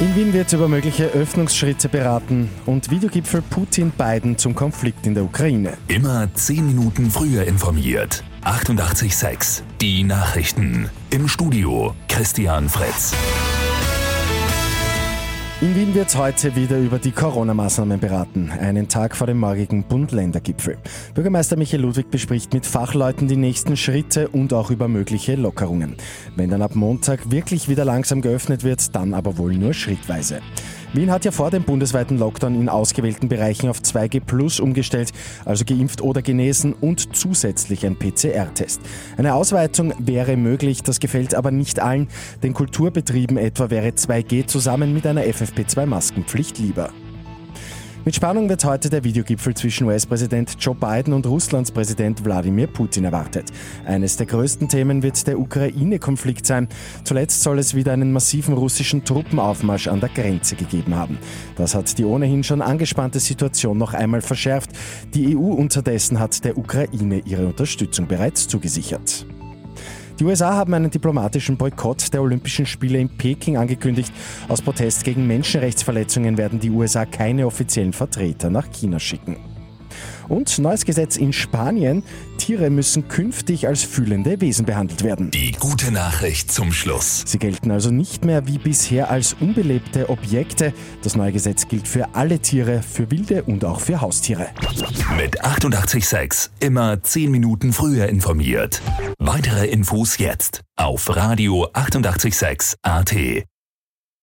In Wien wird über mögliche Öffnungsschritte beraten und Videogipfel Putin Biden zum Konflikt in der Ukraine. Immer 10 Minuten früher informiert. 88.6 Die Nachrichten. Im Studio Christian Fritz. In Wien wird heute wieder über die Corona-Maßnahmen beraten, einen Tag vor dem morgigen Bund-Länder-Gipfel. Bürgermeister Michael Ludwig bespricht mit Fachleuten die nächsten Schritte und auch über mögliche Lockerungen. Wenn dann ab Montag wirklich wieder langsam geöffnet wird, dann aber wohl nur schrittweise. Wien hat ja vor dem bundesweiten Lockdown in ausgewählten Bereichen auf 2G Plus umgestellt, also geimpft oder genesen und zusätzlich ein PCR-Test. Eine Ausweitung wäre möglich, das gefällt aber nicht allen. Den Kulturbetrieben etwa wäre 2G zusammen mit einer FFP2-Maskenpflicht lieber. Mit Spannung wird heute der Videogipfel zwischen US-Präsident Joe Biden und Russlands Präsident Wladimir Putin erwartet. Eines der größten Themen wird der Ukraine-Konflikt sein. Zuletzt soll es wieder einen massiven russischen Truppenaufmarsch an der Grenze gegeben haben. Das hat die ohnehin schon angespannte Situation noch einmal verschärft. Die EU unterdessen hat der Ukraine ihre Unterstützung bereits zugesichert. Die USA haben einen diplomatischen Boykott der Olympischen Spiele in Peking angekündigt. Aus Protest gegen Menschenrechtsverletzungen werden die USA keine offiziellen Vertreter nach China schicken. Und neues Gesetz in Spanien. Tiere müssen künftig als fühlende Wesen behandelt werden. Die gute Nachricht zum Schluss. Sie gelten also nicht mehr wie bisher als unbelebte Objekte. Das neue Gesetz gilt für alle Tiere, für wilde und auch für Haustiere. Mit 886 immer 10 Minuten früher informiert. Weitere Infos jetzt auf Radio 886 AT.